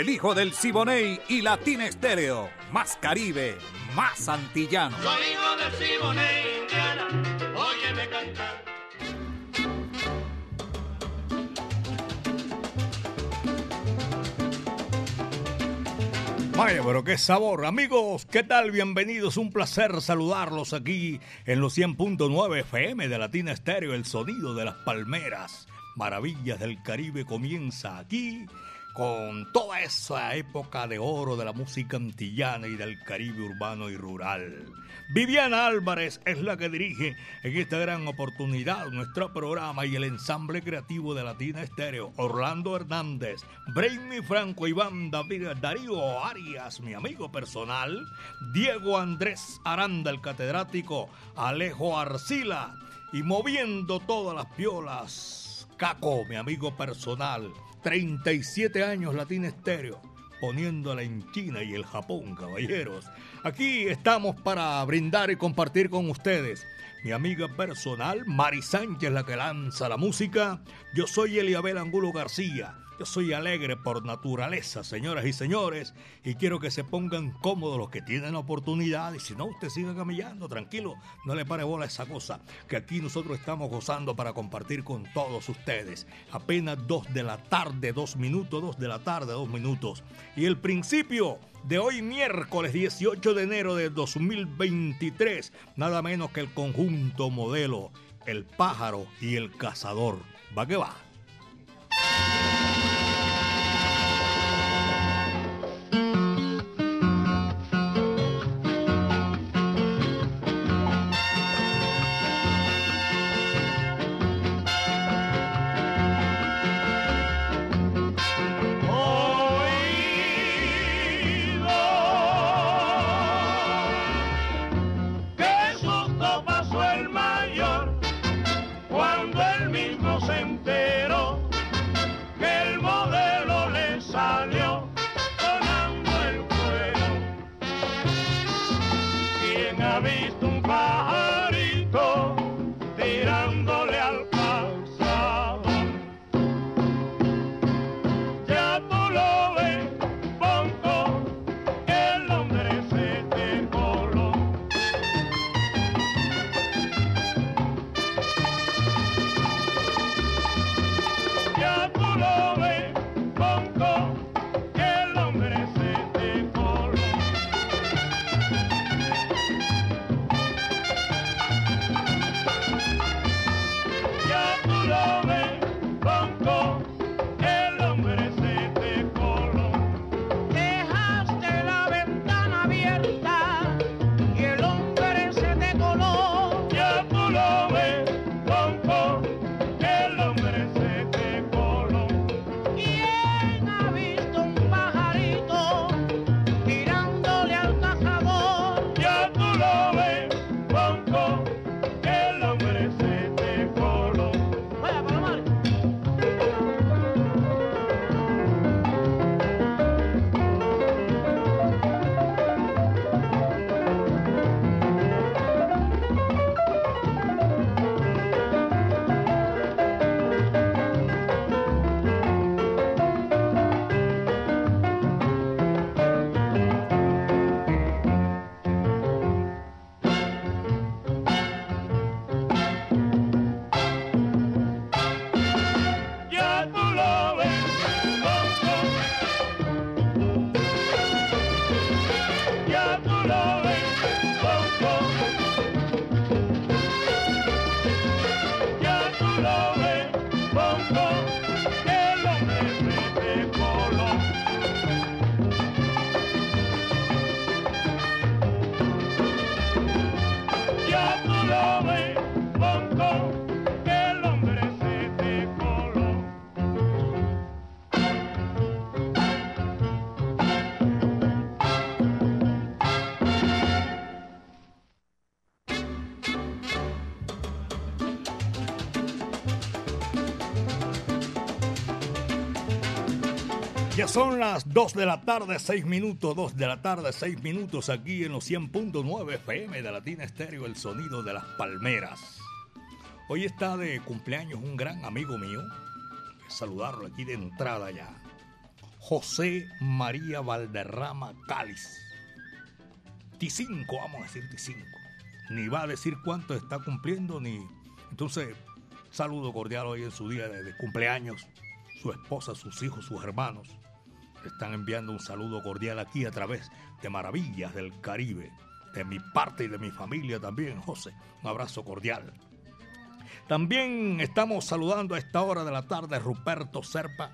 El hijo del Siboney y Latina Estéreo. Más Caribe, más antillano. Soy hijo del Siboney, Indiana. Óyeme cantar. Vaya, pero qué sabor. Amigos, ¿qué tal? Bienvenidos. Un placer saludarlos aquí en los 100.9 FM de Latina Estéreo, el sonido de las palmeras. Maravillas del Caribe comienza aquí con toda esa época de oro de la música antillana y del Caribe urbano y rural. Viviana Álvarez es la que dirige en esta gran oportunidad nuestro programa y el ensamble creativo de Latina Estéreo. Orlando Hernández, Brainy Franco, Iván David, Darío Arias, mi amigo personal, Diego Andrés Aranda, el catedrático, Alejo Arcila y moviendo todas las piolas, Caco, mi amigo personal. 37 años Latina Estéreo, poniéndola en China y el Japón, caballeros. Aquí estamos para brindar y compartir con ustedes. Mi amiga personal, Mari Sánchez, la que lanza la música. Yo soy Eliabel Angulo García. Yo soy alegre por naturaleza, señoras y señores, y quiero que se pongan cómodos los que tienen oportunidad. Y si no, usted siga camillando, tranquilo, no le pare bola a esa cosa, que aquí nosotros estamos gozando para compartir con todos ustedes. Apenas dos de la tarde, dos minutos, dos de la tarde, dos minutos. Y el principio de hoy miércoles 18 de enero de 2023, nada menos que el conjunto modelo, el pájaro y el cazador. Va que va. Son las 2 de la tarde, 6 minutos, 2 de la tarde, 6 minutos aquí en los 100.9 FM de Latina Estéreo, el sonido de las palmeras. Hoy está de cumpleaños un gran amigo mío, saludarlo aquí de entrada ya, José María Valderrama Cáliz. T5, vamos a decir T5. Ni va a decir cuánto está cumpliendo, ni... Entonces, saludo cordial hoy en su día de, de cumpleaños su esposa, sus hijos, sus hermanos. Están enviando un saludo cordial aquí a través de Maravillas del Caribe. De mi parte y de mi familia también, José. Un abrazo cordial. También estamos saludando a esta hora de la tarde Ruperto Serpa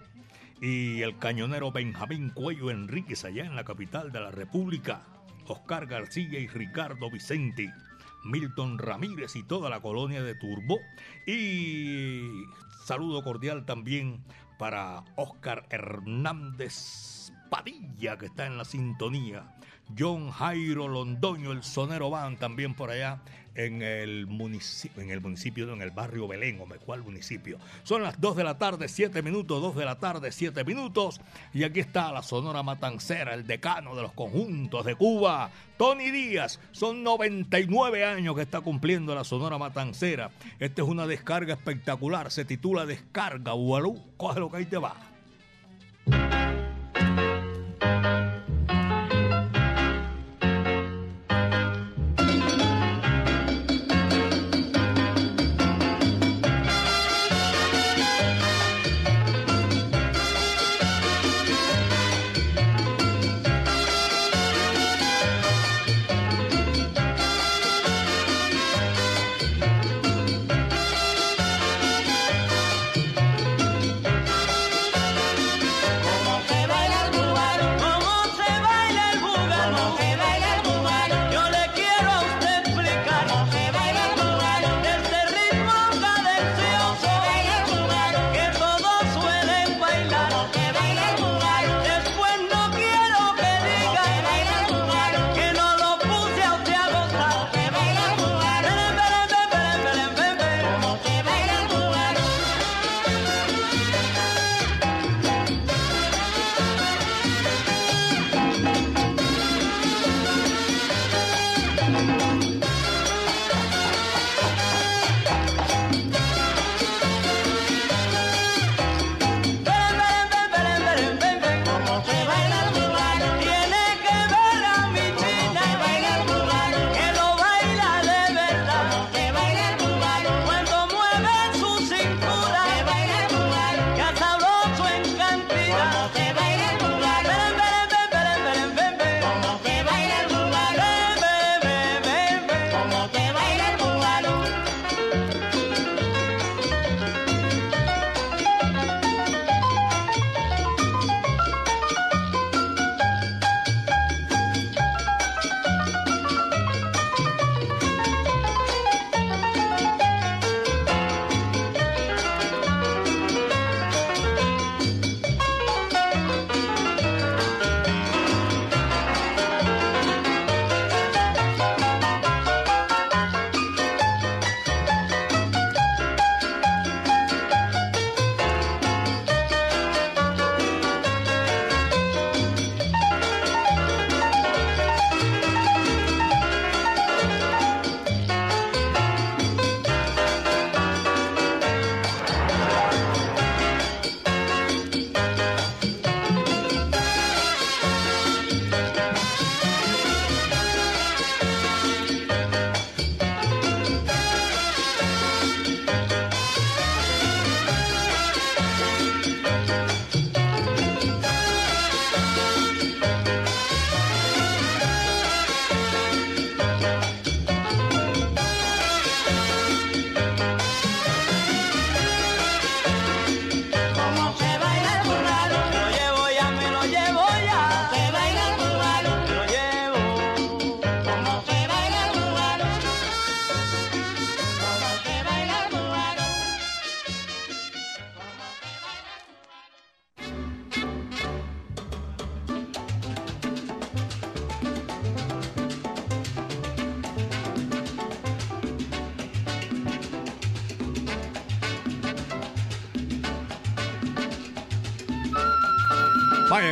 y el cañonero Benjamín Cuello Enríquez allá en la capital de la República. Oscar García y Ricardo Vicente. Milton Ramírez y toda la colonia de Turbo. Y saludo cordial también para Oscar Hernández Padilla, que está en la sintonía. John Jairo Londoño, el sonero van también por allá en el municipio, en el municipio, en el barrio Belén, o me cuál municipio. Son las 2 de la tarde, 7 minutos, 2 de la tarde, 7 minutos. Y aquí está la Sonora Matancera, el decano de los conjuntos de Cuba, Tony Díaz. Son 99 años que está cumpliendo la Sonora Matancera. Esta es una descarga espectacular, se titula Descarga, Ualú. Coge lo que ahí te va. thank you.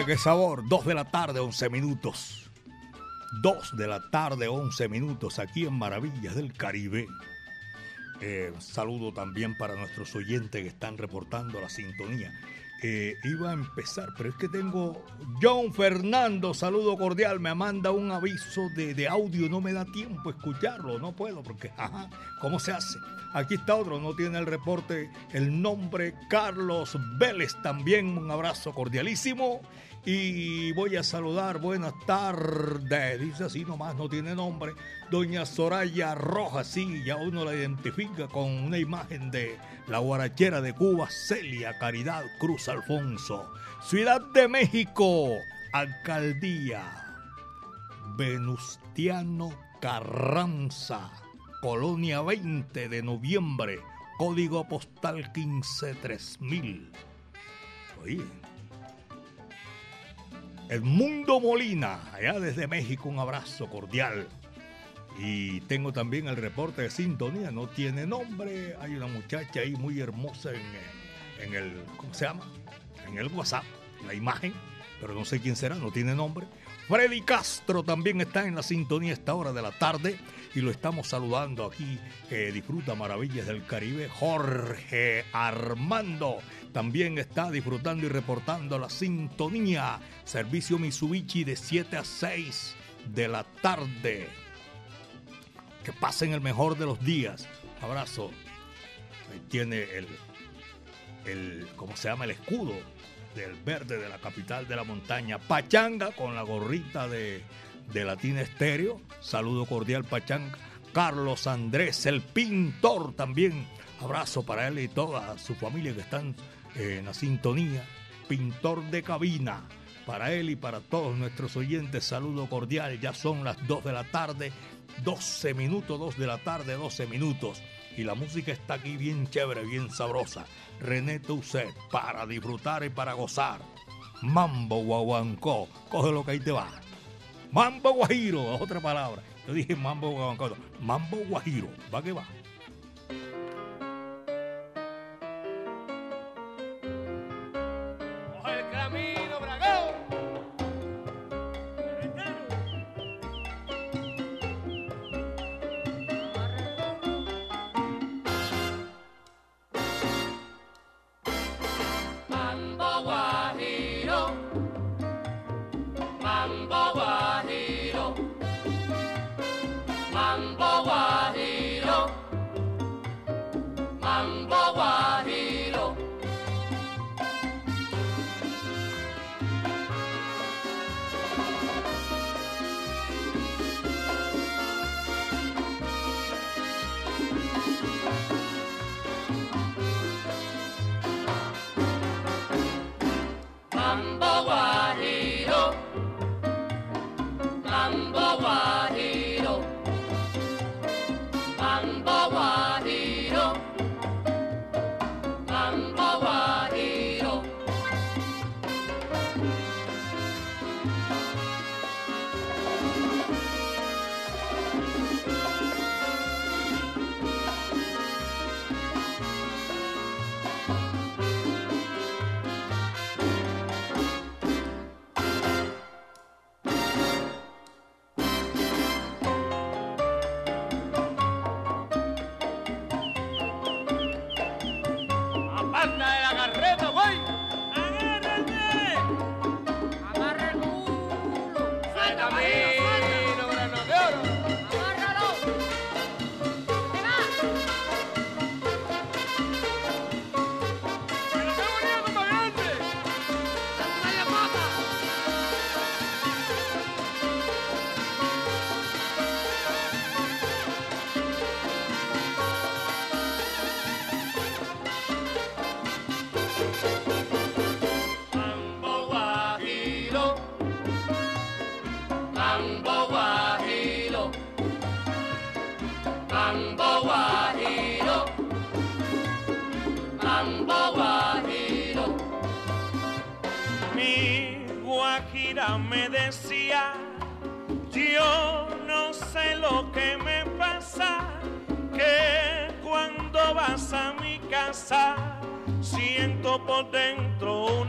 Qué sabor, 2 de la tarde, 11 minutos. 2 de la tarde, 11 minutos, aquí en Maravillas del Caribe. Eh, saludo también para nuestros oyentes que están reportando la sintonía. Eh, iba a empezar, pero es que tengo John Fernando, saludo cordial, me manda un aviso de, de audio, no me da tiempo escucharlo, no puedo, porque, ajá, ¿cómo se hace? Aquí está otro, no tiene el reporte, el nombre Carlos Vélez también, un abrazo cordialísimo. Y voy a saludar, buenas tardes, dice así nomás, no tiene nombre, doña Soraya Rojas, sí, ya uno la identifica con una imagen de la guarachera de Cuba, Celia Caridad Cruz Alfonso. Ciudad de México, alcaldía Venustiano Carranza, Colonia 20 de noviembre, código postal 153000. Oye, Edmundo Molina, allá desde México, un abrazo cordial. Y tengo también el reporte de sintonía, no tiene nombre, hay una muchacha ahí muy hermosa en, en el, ¿cómo se llama? En el WhatsApp, la imagen, pero no sé quién será, no tiene nombre. Freddy Castro también está en la sintonía a esta hora de la tarde y lo estamos saludando aquí, disfruta maravillas del Caribe. Jorge Armando también está disfrutando y reportando la sintonía. Servicio Mitsubishi de 7 a 6 de la tarde. Que pasen el mejor de los días. Abrazo. Ahí tiene el, el, ¿cómo se llama? El escudo del verde de la capital de la montaña. Pachanga con la gorrita de, de Latina Estéreo. Saludo cordial, Pachanga. Carlos Andrés, el pintor también. Abrazo para él y toda su familia que están en la sintonía. Pintor de cabina. Para él y para todos nuestros oyentes, saludo cordial. Ya son las 2 de la tarde, 12 minutos, 2 de la tarde, 12 minutos. Y la música está aquí bien chévere, bien sabrosa. René Tuset, para disfrutar y para gozar. Mambo Guaguancó, coge lo que ahí te va. Mambo Guajiro, otra palabra. Yo dije Mambo Guaguancó, Mambo Guajiro, va que va. Me decía, yo no sé lo que me pasa, que cuando vas a mi casa siento por dentro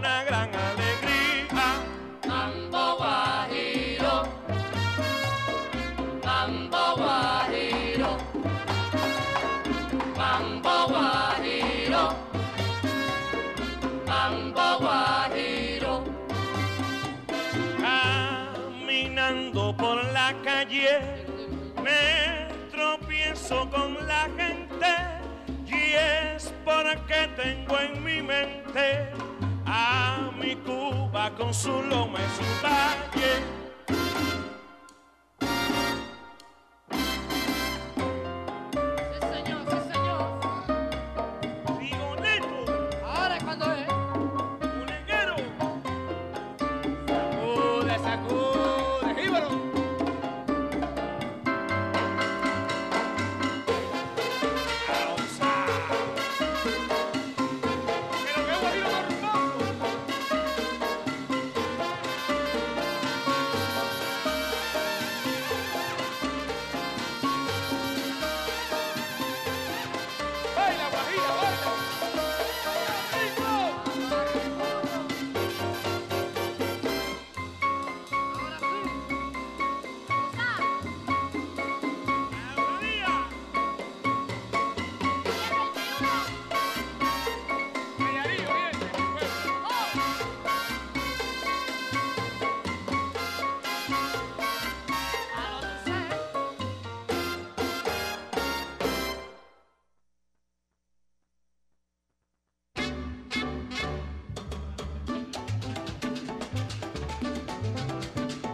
calle, me tropiezo con la gente y es porque tengo en mi mente a mi Cuba con su loma y su valle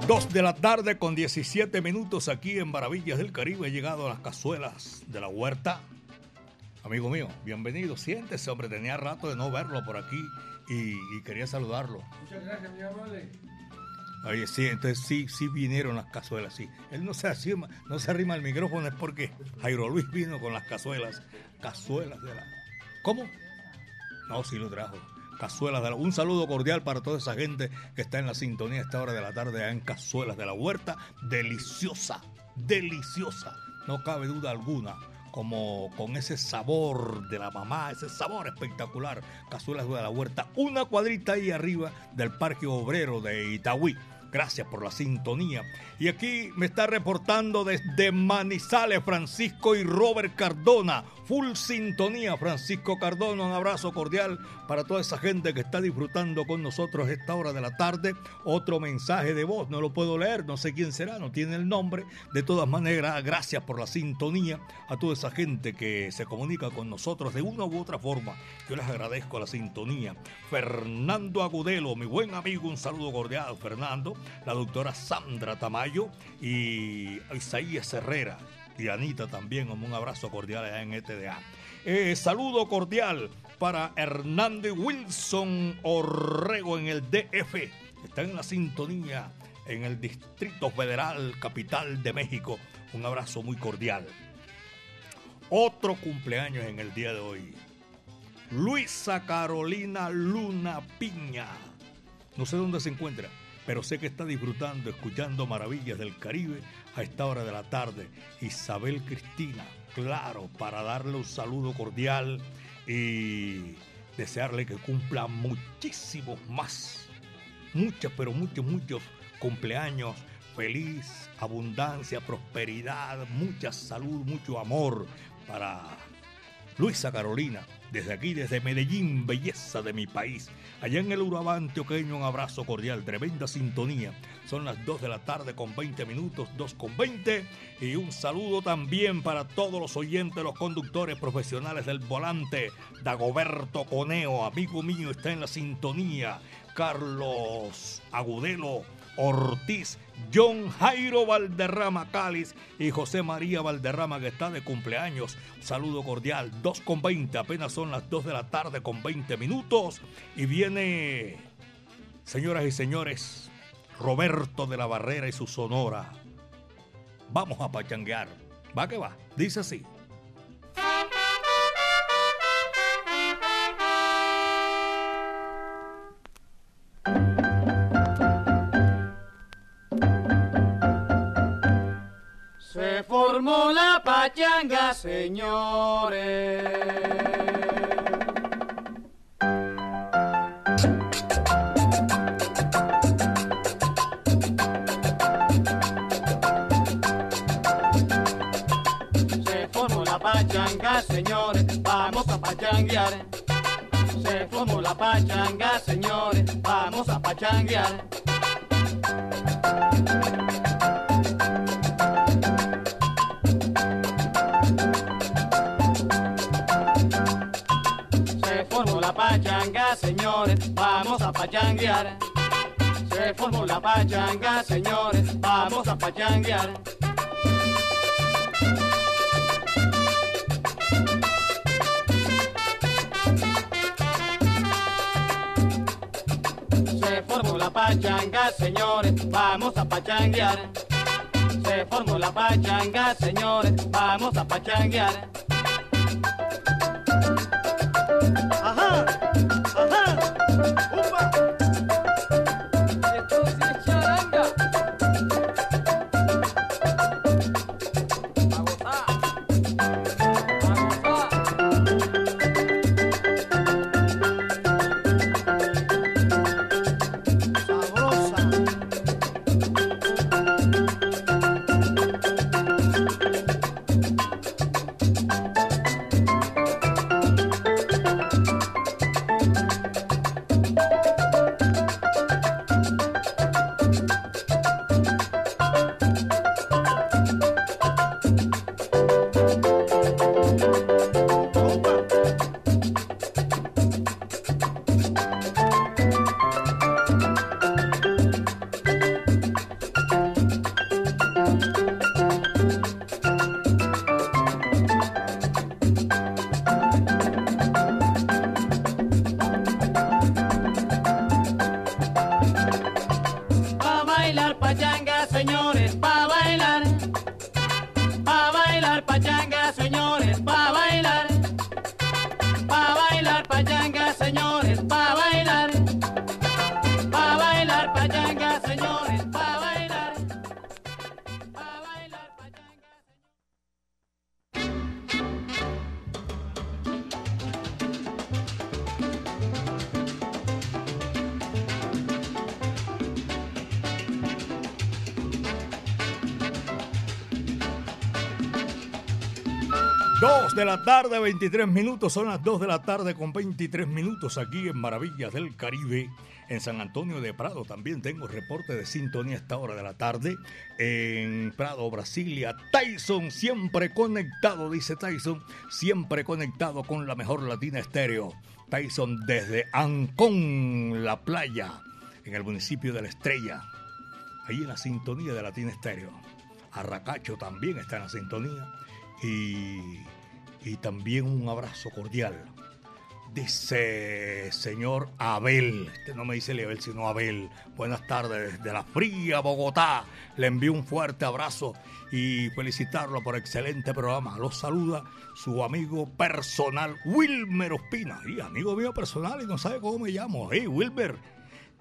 Dos de la tarde con 17 minutos aquí en Maravillas del Caribe. He llegado a las cazuelas de la huerta. Amigo mío, bienvenido. Siéntese, hombre. Tenía rato de no verlo por aquí y, quería saludarlo. Muchas gracias, mi amable. Oye, sí, entonces sí, sí vinieron las cazuelas, sí. Él no se, arrima, no se arrima el micrófono, es porque Jairo Luis vino con las cazuelas. Cazuelas de la... ¿Cómo? No, sí lo trajo. Cazuelas de la... Un saludo cordial para toda esa gente que está en la sintonía a esta hora de la tarde en Cazuelas de la Huerta. Deliciosa, deliciosa, no cabe duda alguna. Como con ese sabor de la mamá, ese sabor espectacular. Cazuelas de la Huerta, una cuadrita ahí arriba del Parque Obrero de Itagüí. Gracias por la sintonía. Y aquí me está reportando desde Manizales Francisco y Robert Cardona. Full sintonía, Francisco Cardona. Un abrazo cordial para toda esa gente que está disfrutando con nosotros esta hora de la tarde. Otro mensaje de voz, no lo puedo leer, no sé quién será, no tiene el nombre. De todas maneras, gracias por la sintonía a toda esa gente que se comunica con nosotros de una u otra forma. Yo les agradezco la sintonía. Fernando Agudelo, mi buen amigo, un saludo cordial, Fernando la doctora Sandra Tamayo y Isaías Herrera y Anita también, un abrazo cordial allá en ETDA. Eh, saludo cordial para Hernández Wilson Orrego en el DF. Está en la sintonía en el Distrito Federal, capital de México. Un abrazo muy cordial. Otro cumpleaños en el día de hoy. Luisa Carolina Luna Piña. No sé dónde se encuentra pero sé que está disfrutando, escuchando maravillas del Caribe a esta hora de la tarde. Isabel Cristina, claro, para darle un saludo cordial y desearle que cumpla muchísimos más, muchos, pero muchos, muchos cumpleaños. Feliz, abundancia, prosperidad, mucha salud, mucho amor para Luisa Carolina, desde aquí, desde Medellín, belleza de mi país. Allá en el Urabá antioqueño, un abrazo cordial, tremenda sintonía. Son las 2 de la tarde con 20 minutos, 2 con 20. Y un saludo también para todos los oyentes, los conductores profesionales del volante. Dagoberto Coneo, amigo mío, está en la sintonía. Carlos Agudelo Ortiz, John Jairo Valderrama Cáliz y José María Valderrama que está de cumpleaños. Saludo cordial, 2 con 20, apenas son las 2 de la tarde con 20 minutos y viene, señoras y señores, Roberto de la Barrera y su sonora. Vamos a pachanguear. Va que va, dice así. Pachanga, señores. Se formó la pachanga, señores, vamos a pachanguear. Se formó la pachanga, señores, vamos a pachanguear. Se formó la pachanga, señores, vamos a pachanguear. Se formó la pachanga, señores, vamos a pachanguear. Se formó la pachanga, señores, vamos a pachanguear. La tarde, 23 minutos. Son las 2 de la tarde con 23 minutos aquí en Maravillas del Caribe. En San Antonio de Prado también tengo reporte de sintonía a esta hora de la tarde. En Prado, Brasilia. Tyson, siempre conectado, dice Tyson. Siempre conectado con la mejor latina estéreo. Tyson desde Ancón, la playa, en el municipio de La Estrella. Ahí en la sintonía de Latina Estéreo. Arracacho también está en la sintonía. Y, y también un abrazo cordial. Dice señor Abel, este no me dice Leabel, sino Abel. Buenas tardes desde la fría Bogotá. Le envío un fuerte abrazo y felicitarlo por excelente programa. Los saluda su amigo personal Wilmer Ospina. Y amigo mío personal y no sabe cómo me llamo. Hey Wilmer,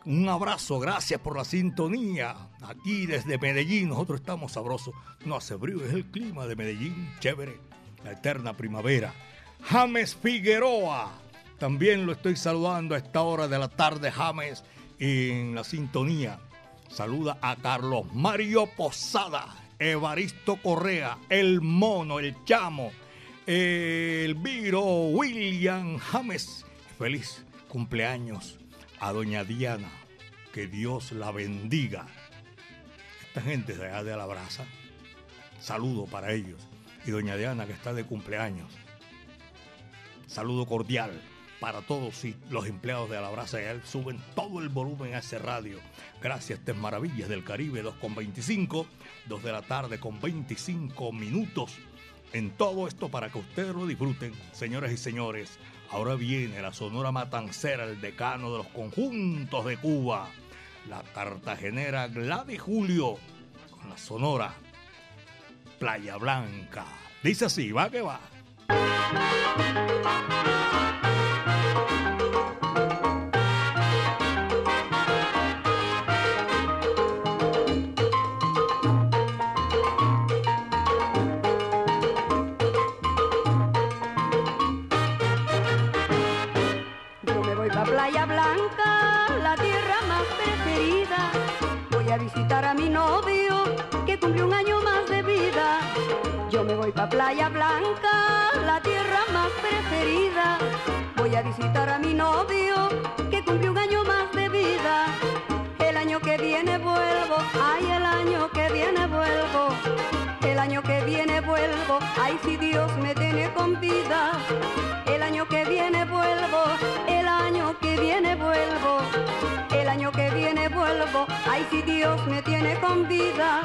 un abrazo, gracias por la sintonía. Aquí desde Medellín, nosotros estamos sabrosos. No hace frío, es el clima de Medellín, chévere. La eterna primavera. James Figueroa, también lo estoy saludando a esta hora de la tarde, James, en la sintonía. Saluda a Carlos Mario Posada, Evaristo Correa, el mono, el chamo, el Viro, William James. Feliz cumpleaños a doña Diana. Que Dios la bendiga. Esta gente de allá de la brasa. Saludo para ellos. Y doña Diana que está de cumpleaños. Saludo cordial para todos y los empleados de Alabraza. Ya suben todo el volumen a ese radio. Gracias, estas maravillas del Caribe, 2 con 25, 2 de la tarde con 25 minutos. En todo esto para que ustedes lo disfruten, señores y señores. Ahora viene la Sonora Matancera, el decano de los conjuntos de Cuba, la cartagenera Gladys Julio, con la Sonora Playa Blanca. Dice así, va que va. Playa Blanca, la tierra más preferida. Voy a visitar a mi novio, que cumple un año más de vida. El año que viene vuelvo, ay, el año que viene vuelvo. El año que viene vuelvo, ay, si Dios me tiene con vida. El año que viene vuelvo, el año que viene vuelvo, el año que viene vuelvo, ay si Dios me tiene con vida,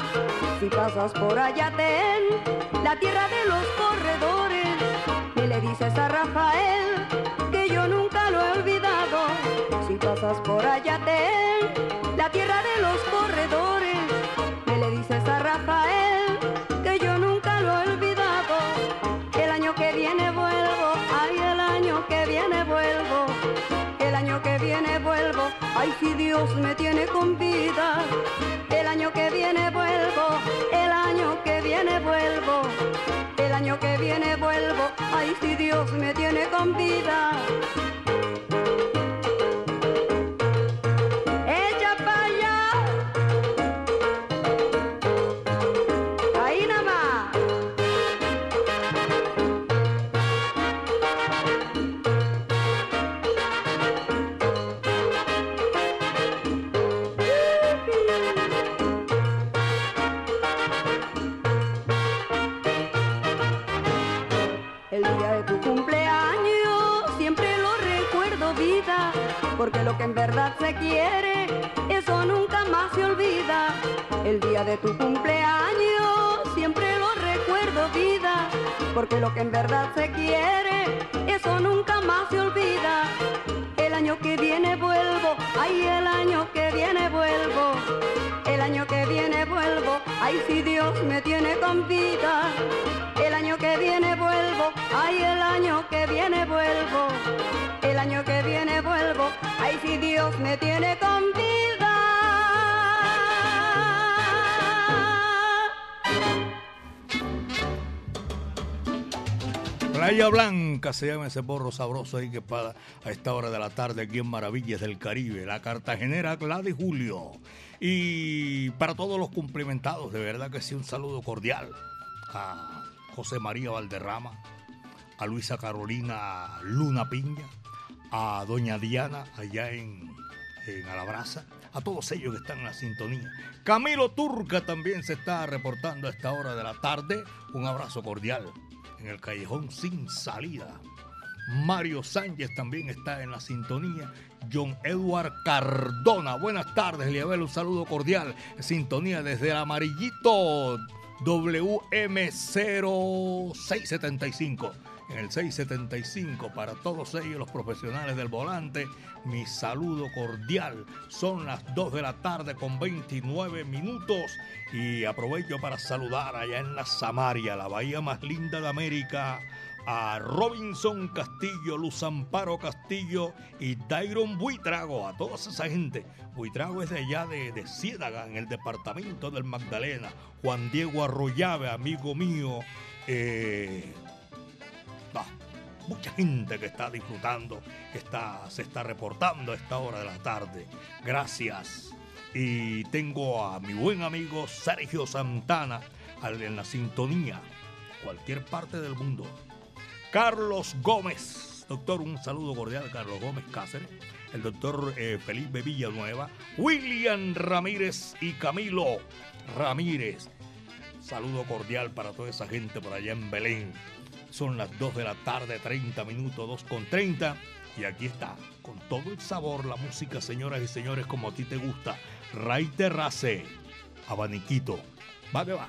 si pasas por allá ten la tierra de los corredores, y le dices a Rafael que yo nunca lo he olvidado, si pasas por allá ten la tierra de los corredores, ay si Dios me tiene con vida, el año que viene vuelvo, el año que viene vuelvo, el año que viene vuelvo, ay si Dios me tiene con vida. Quiere, eso nunca más se olvida. El día de tu cumpleaños siempre lo recuerdo vida, porque lo que en verdad se quiere, eso nunca más se olvida. El año que viene vuelvo, ay el año que viene vuelvo, ay si Dios me tiene con vida. El año que viene vuelvo, ay el año que viene vuelvo, el año que viene vuelvo, ay si Dios me tiene con vida. Playa Blanca se llama ese borro sabroso ahí que para a esta hora de la tarde aquí en Maravillas del Caribe, la cartagenera Gladys Julio. Y para todos los cumplimentados, de verdad que sí, un saludo cordial a José María Valderrama, a Luisa Carolina Luna Piña, a Doña Diana allá en, Alabraza, a todos ellos que están en la sintonía. Camilo Turca también se está reportando a esta hora de la tarde. Un abrazo cordial en el callejón sin salida. Mario Sánchez también está en la sintonía. John Edward Cardona. Buenas tardes, Liabel. Un saludo cordial. Sintonía desde el amarillito WM0675. En el 675 para todos ellos, los profesionales del volante, mi saludo cordial. Son las 2 de la tarde con 29 minutos y aprovecho para saludar allá en la Samaria, la bahía más linda de América, a Robinson Castillo, Luz Amparo Castillo y Dairon Buitrago, a toda esa gente. Buitrago es de allá de, de Ciénaga, en el departamento del Magdalena. Juan Diego Arroyave, amigo mío. Eh, ah, mucha gente que está disfrutando, que está, se está reportando a esta hora de la tarde. Gracias. Y tengo a mi buen amigo Sergio Santana en la sintonía, cualquier parte del mundo. Carlos Gómez. Doctor, un saludo cordial, Carlos Gómez Cáceres. El doctor eh, Felipe Villanueva. William Ramírez y Camilo Ramírez. Saludo cordial para toda esa gente por allá en Belén. Son las 2 de la tarde, 30 minutos, 2 con 30. Y aquí está, con todo el sabor, la música, señoras y señores, como a ti te gusta. Ray Terrace, Abaniquito. Va que va.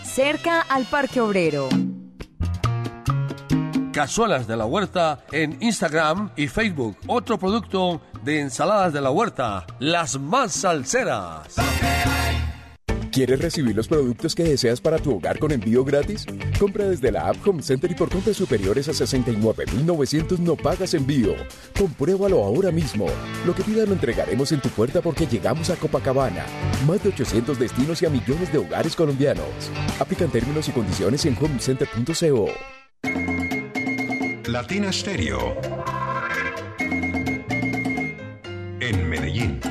cerca al Parque Obrero. Cazuelas de la Huerta en Instagram y Facebook. Otro producto de ensaladas de la huerta, las más salseras. ¿Quieres recibir los productos que deseas para tu hogar con envío gratis? Compra desde la app Home Center y por compras superiores a 69.900 no pagas envío. Compruébalo ahora mismo. Lo que pidas lo entregaremos en tu puerta porque llegamos a Copacabana. Más de 800 destinos y a millones de hogares colombianos. Aplican términos y condiciones en homecenter.co. Latina Stereo. En Medellín.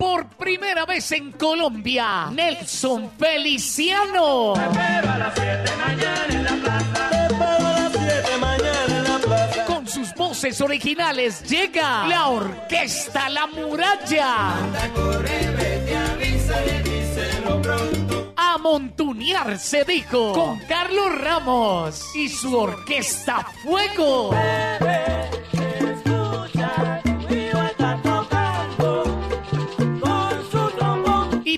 Por primera vez en Colombia, Nelson Feliciano. Te espero a las 7 mañana en la plaza. Te espero a las 7 mañana en la plaza. Con sus voces originales llega la Orquesta La Muralla. A montunear se dijo con Carlos Ramos y su Orquesta Fuego. Y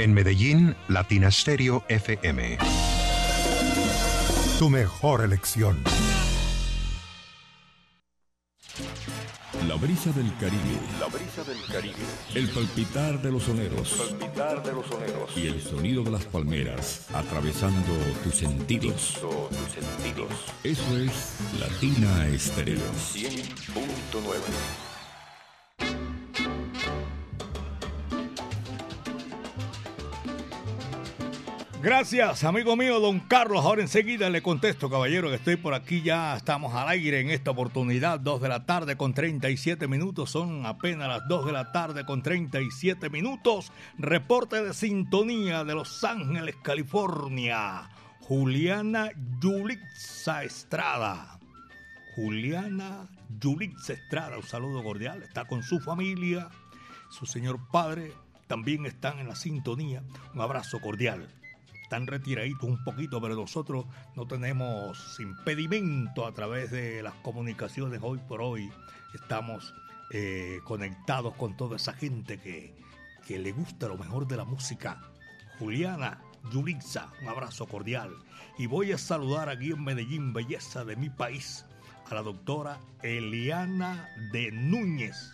En Medellín, Latina Stereo FM. Tu mejor elección. La brisa del Caribe. La brisa del Caribe. El palpitar de los soneros. palpitar de los soneros. Y el sonido de las palmeras atravesando tus sentidos. tus sentidos. Eso es Latina Estéreo. 100.9. Gracias, amigo mío, don Carlos. Ahora enseguida le contesto, caballero, que estoy por aquí ya. Estamos al aire en esta oportunidad. 2 de la tarde con 37 minutos. Son apenas las 2 de la tarde con 37 minutos. Reporte de sintonía de Los Ángeles, California. Juliana Yulitza Estrada. Juliana Yulitza Estrada, un saludo cordial. Está con su familia, su señor padre. También están en la sintonía. Un abrazo cordial están retiraditos un poquito, pero nosotros no tenemos impedimento a través de las comunicaciones hoy por hoy. Estamos eh, conectados con toda esa gente que, que le gusta lo mejor de la música. Juliana Yulitza, un abrazo cordial. Y voy a saludar aquí en Medellín, belleza de mi país, a la doctora Eliana de Núñez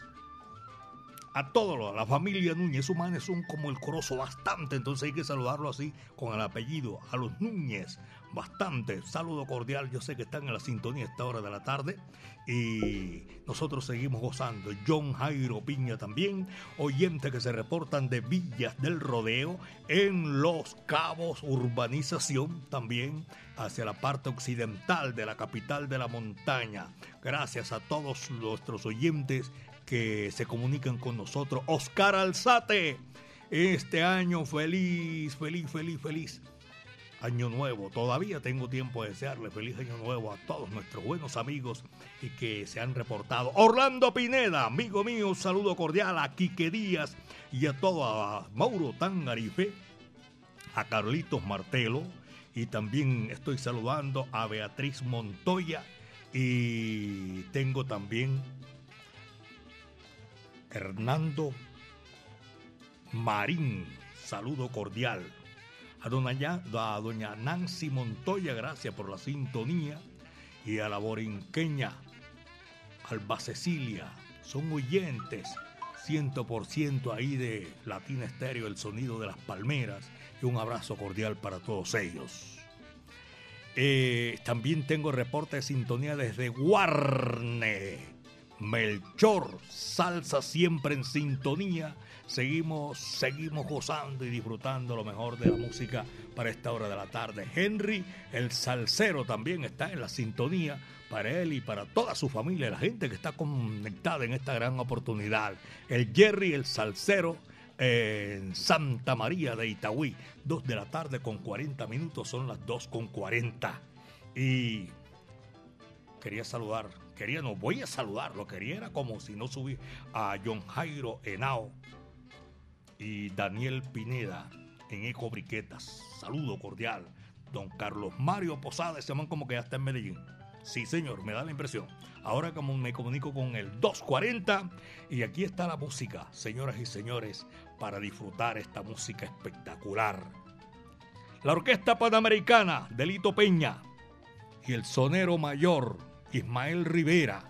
a todos, la familia Núñez Humanes son como el corozo bastante, entonces hay que saludarlo así con el apellido, a los Núñez, bastante. Saludo cordial, yo sé que están en la sintonía a esta hora de la tarde y nosotros seguimos gozando. John Jairo Piña también, oyentes que se reportan de Villas del Rodeo en Los Cabos, urbanización también hacia la parte occidental de la capital de la montaña. Gracias a todos nuestros oyentes que se comunican con nosotros. Oscar Alzate, este año feliz, feliz, feliz, feliz. Año nuevo, todavía tengo tiempo de desearle feliz año nuevo a todos nuestros buenos amigos y que se han reportado. Orlando Pineda, amigo mío, un saludo cordial a Quique Díaz y a todo, a Mauro Tangarife, a Carlitos Martelo y también estoy saludando a Beatriz Montoya y tengo también Hernando Marín, saludo cordial. A doña, Nancy Montoya, gracias por la sintonía. Y a la borinqueña Alba Cecilia, son oyentes, ciento por ciento ahí de Latina Estéreo, el sonido de las palmeras. Y un abrazo cordial para todos ellos. Eh, también tengo reporte de sintonía desde Guarne. Melchor, salsa siempre en sintonía. Seguimos, seguimos gozando y disfrutando lo mejor de la música para esta hora de la tarde. Henry, el salsero, también está en la sintonía para él y para toda su familia, la gente que está conectada en esta gran oportunidad. El Jerry, el salsero, en Santa María de Itagüí. Dos de la tarde con 40 minutos, son las 2 con 40. Y quería saludar quería, no voy a saludarlo, quería era como si no subí a John Jairo Henao y Daniel Pineda en Eco Briquetas. Saludo cordial. Don Carlos Mario Posada, ese man como que ya está en Medellín. Sí, señor, me da la impresión. Ahora como me comunico con el 240 y aquí está la música, señoras y señores, para disfrutar esta música espectacular. La Orquesta Panamericana de Lito Peña y el sonero mayor Ismael Rivera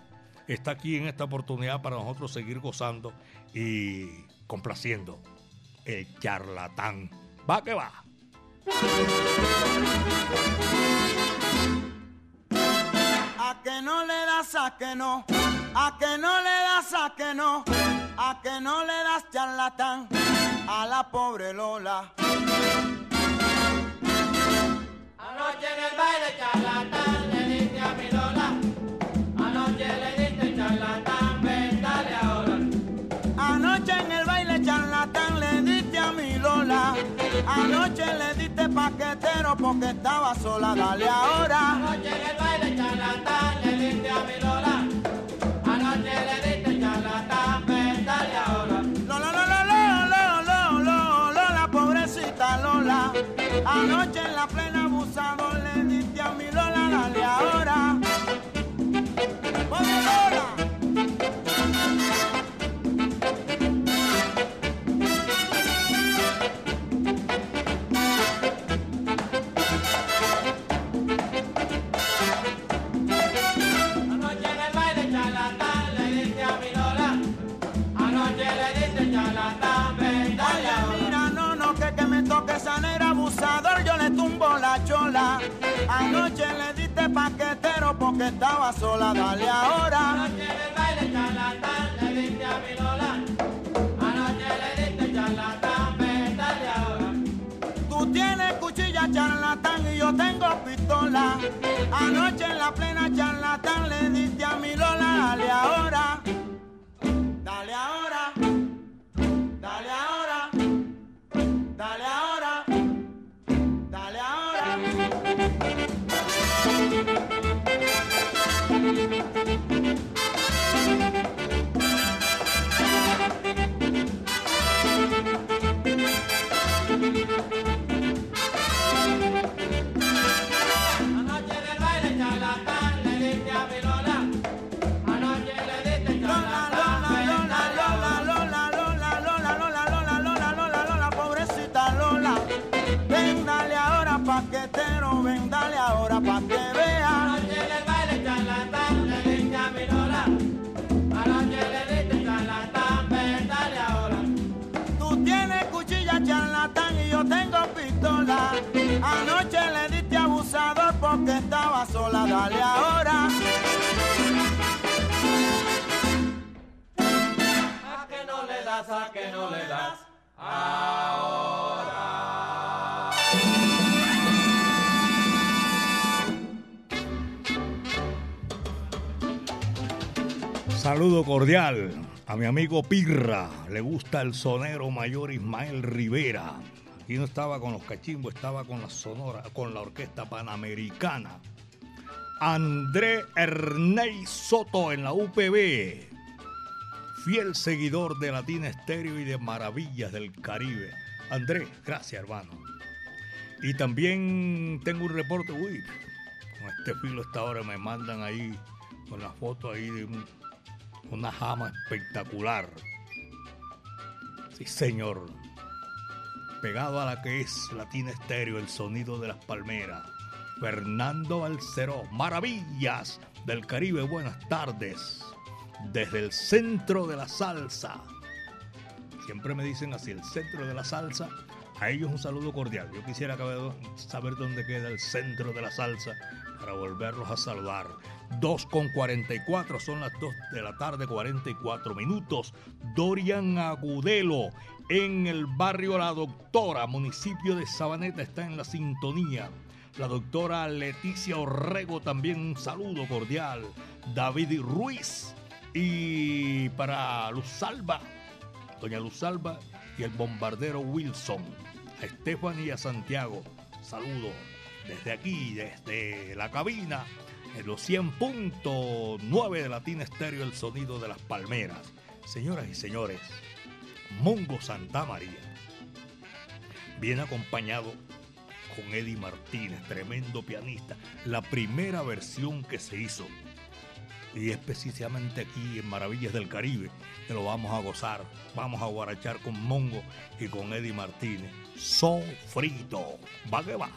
está aquí en esta oportunidad para nosotros seguir gozando y complaciendo el charlatán. Va que va. A que no le das a que no, a que no le das a que no, a que no le das charlatán a la pobre Lola. Anoche en el baile charlatán le diste a mi mi Lola. Anoche le diste pa' que paquetero porque estaba sola, dale ahora. Anoche en el baile charlatán le diste a mi Lola. Anoche le diste charlatán, ven, dale ahora. Lola, Lola, Lola, Lola, Lola, Lola, pobrecita Lola. Anoche en la plena abusador porque estaba sola, dale ahora. Anoche en el baile charlatán le diste a mi Lola. Anoche le diste charlatán, ven, dale ahora. Tú tienes cuchilla charlatán y yo tengo pistola. Anoche en la plena charlatán le diste a mi Lola, dale ahora. Dale ahora. Dale ahora. Dale ahora. Ahora. A que no le das, a que no le das. Ahora. Saludo cordial a mi amigo Pirra. Le gusta el sonero mayor Ismael Rivera. Aquí no estaba con los cachimbos, estaba con la sonora, con la orquesta panamericana. André Ernei Soto en la UPB. Fiel seguidor de Latina Estéreo y de Maravillas del Caribe. André, gracias hermano. Y también tengo un reporte, uy, con este filo esta hora me mandan ahí con la foto ahí de un- una jama espectacular. Sí, señor. Pegado a la que es Latina Estéreo, el sonido de las palmeras. Fernando Balceró, maravillas del Caribe, buenas tardes. Desde el centro de la salsa. Siempre me dicen así, el centro de la salsa. A ellos un saludo cordial. Yo quisiera saber- dónde queda el centro de la salsa para volverlos a saludar. 2 con 44, son las 2 de la tarde, 44 minutos. Dorian Agudelo en el barrio La Doctora, municipio de Sabaneta, está en la sintonía. La doctora Leticia Orrego también un saludo cordial. David Ruiz y para Luz Salva, doña Luz Salva y el bombardero Wilson. A Stephanie y a Santiago, saludo desde aquí, desde la cabina, en los 100.9 de Latina Estéreo, el sonido de las palmeras. Señoras y señores, Mongo Santa María viene acompañado con Eddie Martínez, tremendo pianista. La primera versión que se hizo, y es precisamente aquí en Maravillas del Caribe, que lo vamos a gozar. Vamos a guarachar con Mongo y con Eddie Martínez. Sofrito. Va que va.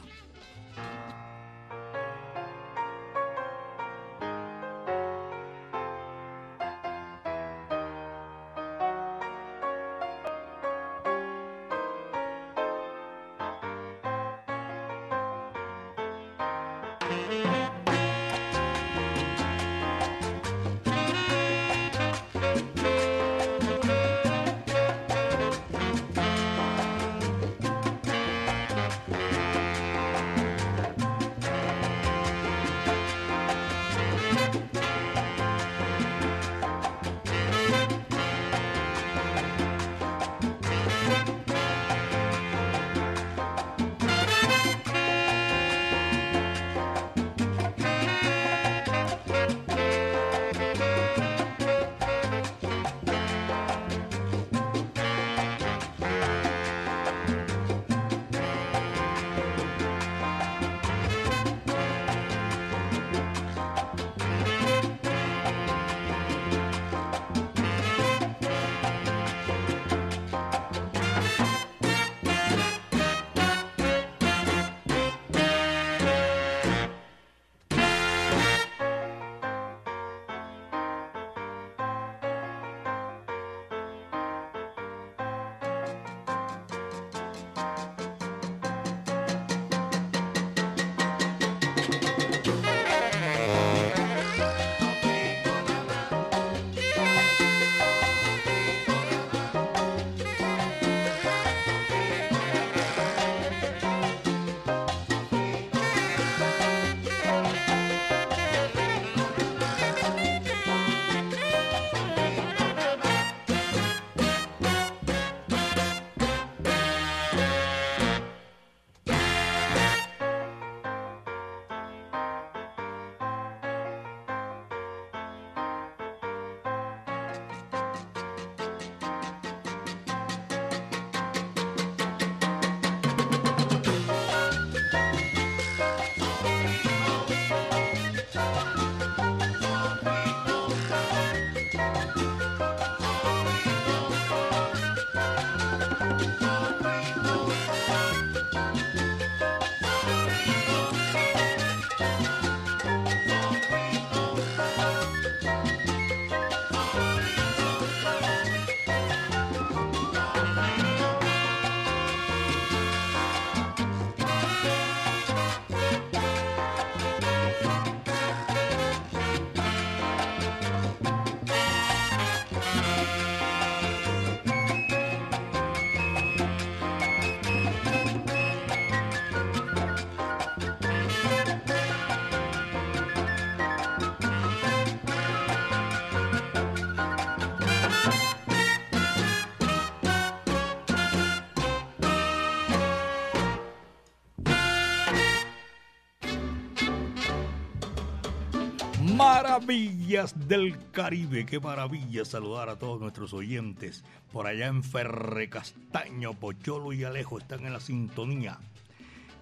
Maravillas del Caribe, qué maravilla saludar a todos nuestros oyentes. Por allá en Ferre Castaño, Pocholo y Alejo están en la sintonía.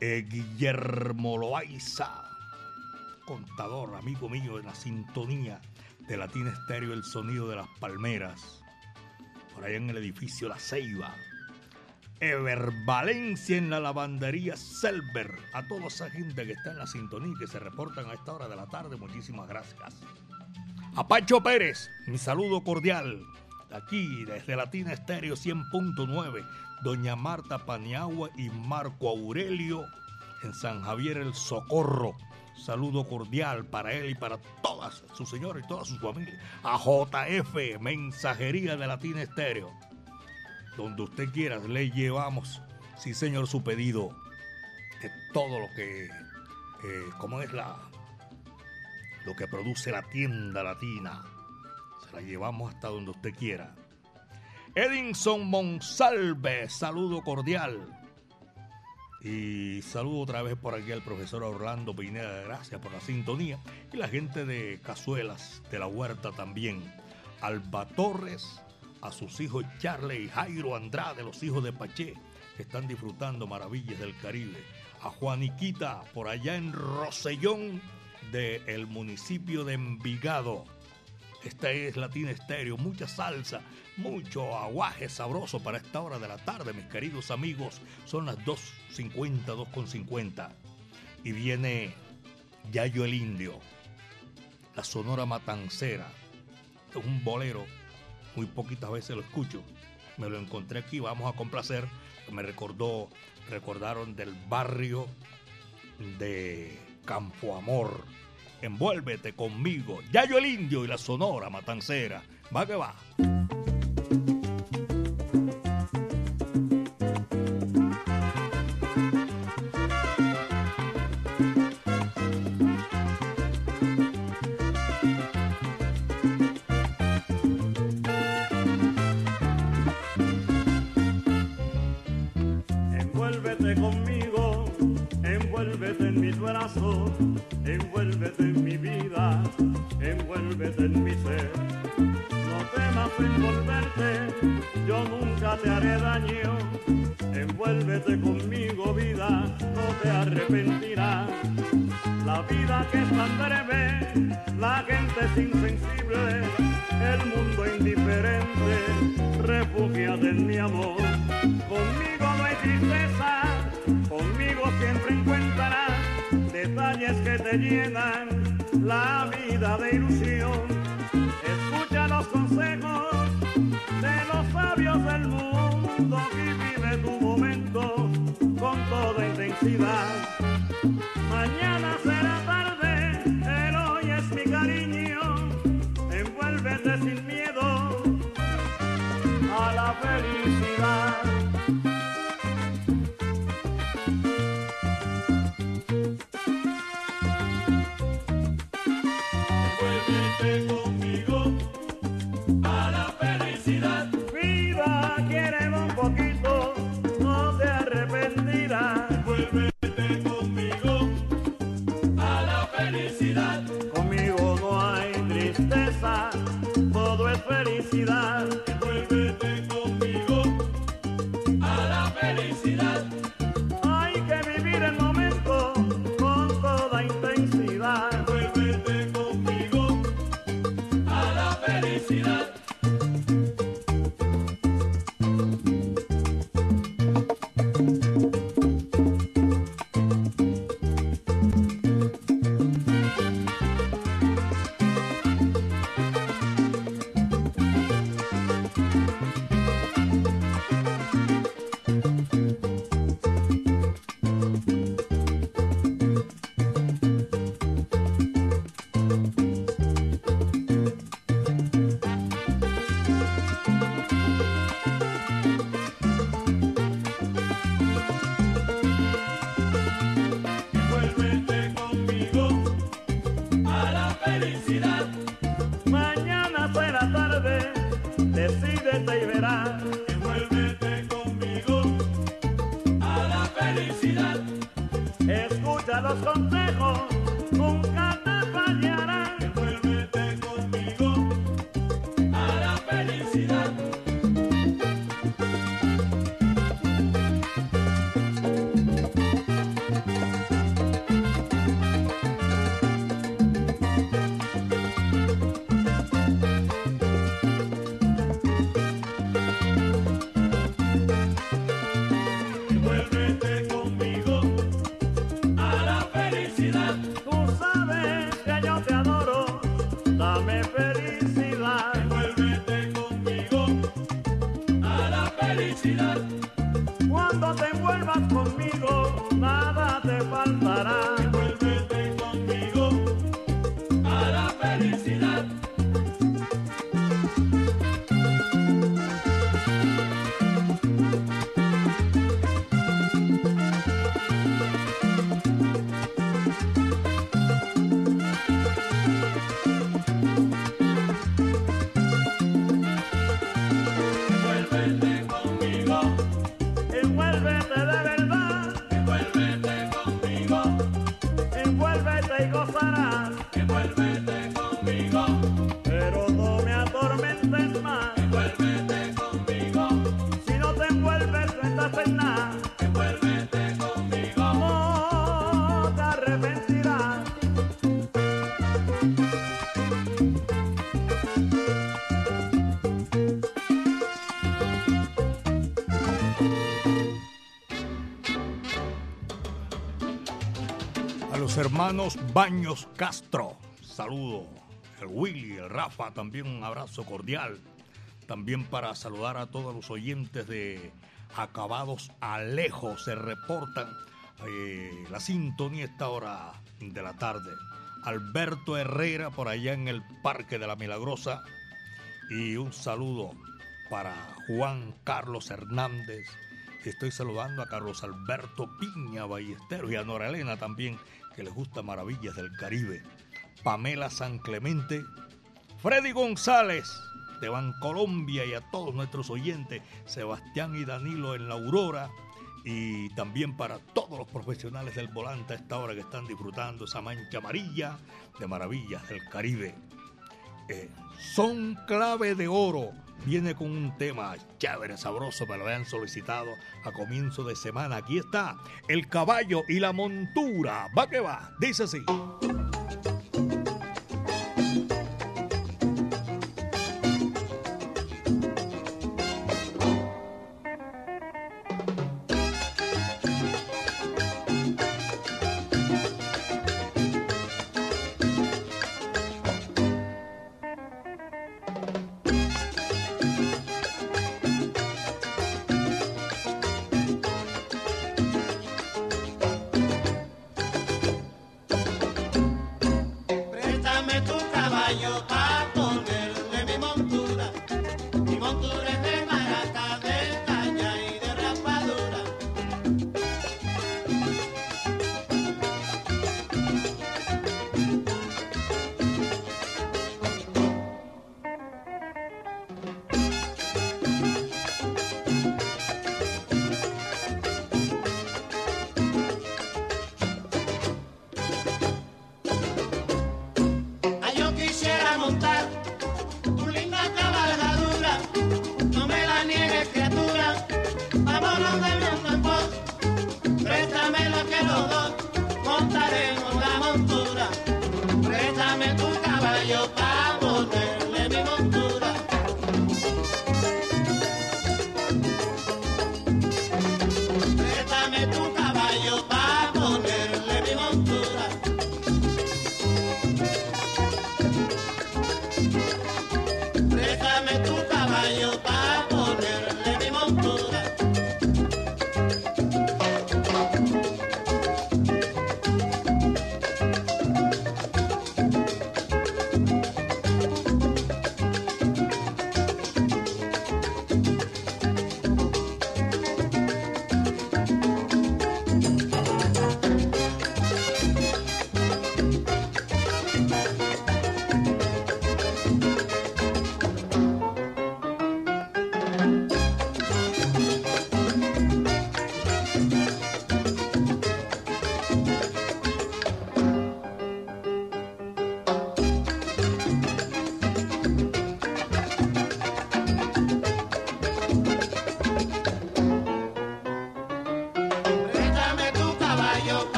Eh, Guillermo Loaiza, contador, amigo mío, en la sintonía de Latina Estéreo, el sonido de las palmeras. Por allá en el edificio La Ceiba. Ever Valencia en la lavandería Selber. A toda esa gente que está en la sintonía y que se reportan a esta hora de la tarde, muchísimas gracias. A Pacho Pérez, mi saludo cordial. Aquí desde Latina Estéreo 100.9, Doña Marta Paniagua y Marco Aurelio en San Javier el Socorro. Saludo cordial para él y para todas sus señores y toda su familia. A JF, Mensajería de Latina Estéreo donde usted quiera, le llevamos, sí señor, su pedido de todo lo que, eh, ¿cómo es la, lo que produce la tienda latina? Se la llevamos hasta donde usted quiera. Edinson Monsalve, saludo cordial. Y saludo otra vez por aquí al profesor Orlando Pineda, gracias por la sintonía. Y la gente de Cazuelas, de la Huerta también. Alba Torres, a sus hijos Charlie y Jairo Andrade, los hijos de Paché, que están disfrutando maravillas del Caribe. A Juaniquita, por allá en Rosellón, del municipio de Envigado. Esta es Latina Estéreo, mucha salsa, mucho aguaje sabroso para esta hora de la tarde, mis queridos amigos. Son las 2.50, 2.50. Y viene Yayo el Indio, la Sonora Matancera. Un bolero muy poquitas veces lo escucho. Me lo encontré aquí, vamos a complacer. Me recordó, recordaron del barrio de Campo Amor. Envuélvete conmigo. Yayo el Indio y la Sonora Matancera. Va que va. ciudad. Hermanos Baños Castro, saludo. El Willy, el Rafa, también un abrazo cordial. También para saludar a todos los oyentes de Acabados Alejo, se reportan eh, la sintonía esta hora de la tarde. Alberto Herrera por allá en el Parque de la Milagrosa. Y un saludo para Juan Carlos Hernández. Estoy saludando a Carlos Alberto Piña Ballesteros y a Nora Elena también, que les gusta Maravillas del Caribe. Pamela San Clemente, Freddy González de Bancolombia y a todos nuestros oyentes, Sebastián y Danilo en la Aurora. Y también para todos los profesionales del volante a esta hora que están disfrutando esa mancha amarilla de Maravillas del Caribe. Eh, son clave de oro. Viene con un tema chévere, sabroso, me lo habían solicitado a comienzo de semana. Aquí está, el caballo y la montura. Va que va, dice así.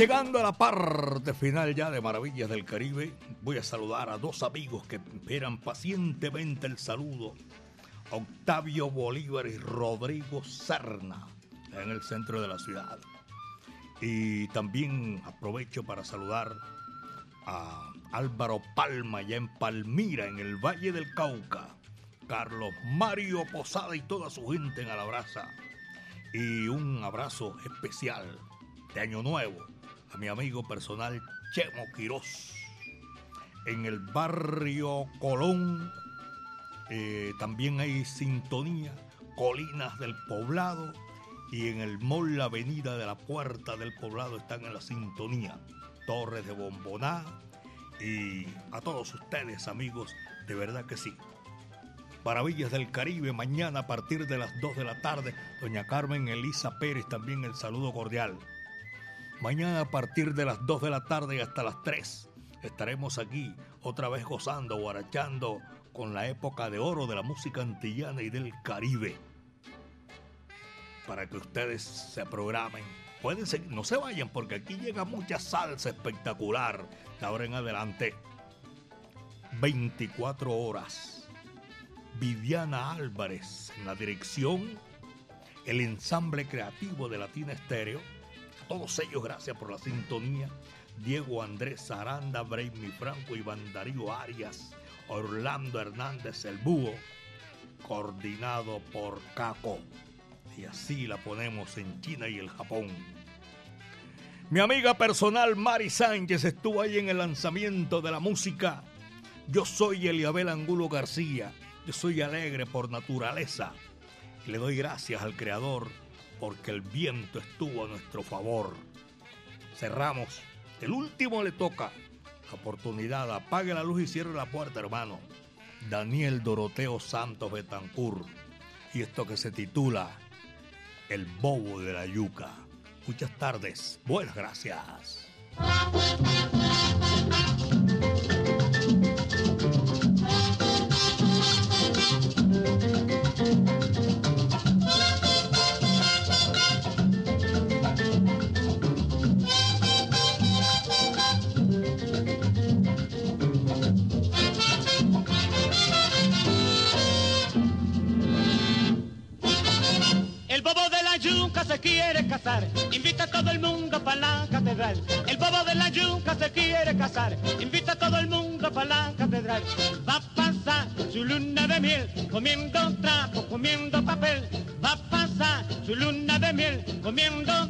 Llegando a la parte final ya de Maravillas del Caribe. Voy a saludar a dos amigos que esperan pacientemente el saludo. Octavio Bolívar y Rodrigo Serna, en el centro de la ciudad. Y también aprovecho para saludar a Álvaro Palma, ya en Palmira, en el Valle del Cauca. Carlos Mario Posada y toda su gente en Alabraza. Y un abrazo especial de Año Nuevo a mi amigo personal Chemo Quirós. En el barrio Colón eh, también hay sintonía, Colinas del Poblado y en el mall La Avenida de la Puerta del Poblado están en la sintonía. Torres de Bomboná y a todos ustedes amigos, de verdad que sí. Maravillas del Caribe, mañana a partir de las 2 de la tarde, doña Carmen Elisa Pérez también el saludo cordial. Mañana a partir de las 2 de la tarde hasta las 3 estaremos aquí otra vez gozando, guarachando con la época de oro de la música antillana y del Caribe. Para que ustedes se programen. Pueden seguir, no se vayan porque aquí llega mucha salsa espectacular de ahora en adelante. 24 horas. Viviana Álvarez en la dirección, el ensamble creativo de Latina Estéreo todos ellos, gracias por la sintonía. Diego Andrés Aranda, Braimi Franco, Iván Darío Arias, Orlando Hernández el Búho, coordinado por Caco. Y así la ponemos en China y el Japón. Mi amiga personal Mari Sánchez estuvo ahí en el lanzamiento de la música. Yo soy Eliabel Angulo García. Yo soy alegre por naturaleza. Le doy gracias al Creador porque el viento estuvo a nuestro favor. Cerramos. El último le toca. Oportunidad. Apague la luz y cierre la puerta, hermano. Daniel Doroteo Santos Betancur. Y esto que se titula El Bobo de la Yuca. Muchas tardes. Buenas gracias. Invita a todo el mundo para la catedral. El bobo de la yuca se quiere casar, invita a todo el mundo para la catedral. Va a pasar su luna de miel, comiendo trapo, comiendo papel. Va a pasar su luna de miel, comiendo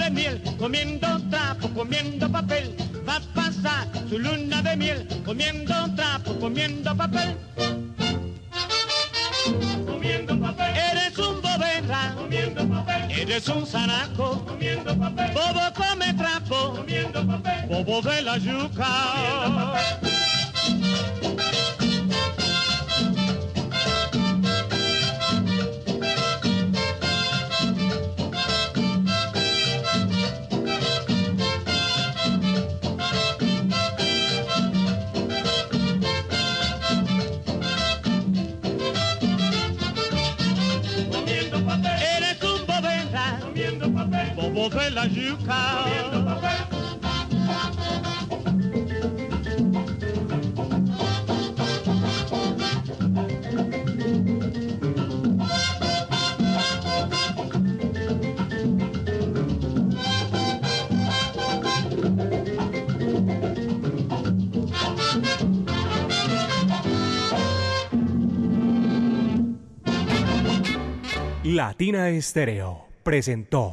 de miel comiendo trapo, comiendo papel. Va a pasar su luna de miel comiendo trapo, comiendo papel. Comiendo papel. Eres un boberra. Comiendo papel. Eres un zanaco. Comiendo papel. Bobo come trapo. Comiendo papel. Bobo de la yuca. Comiendo papel. Latina Estéreo presentó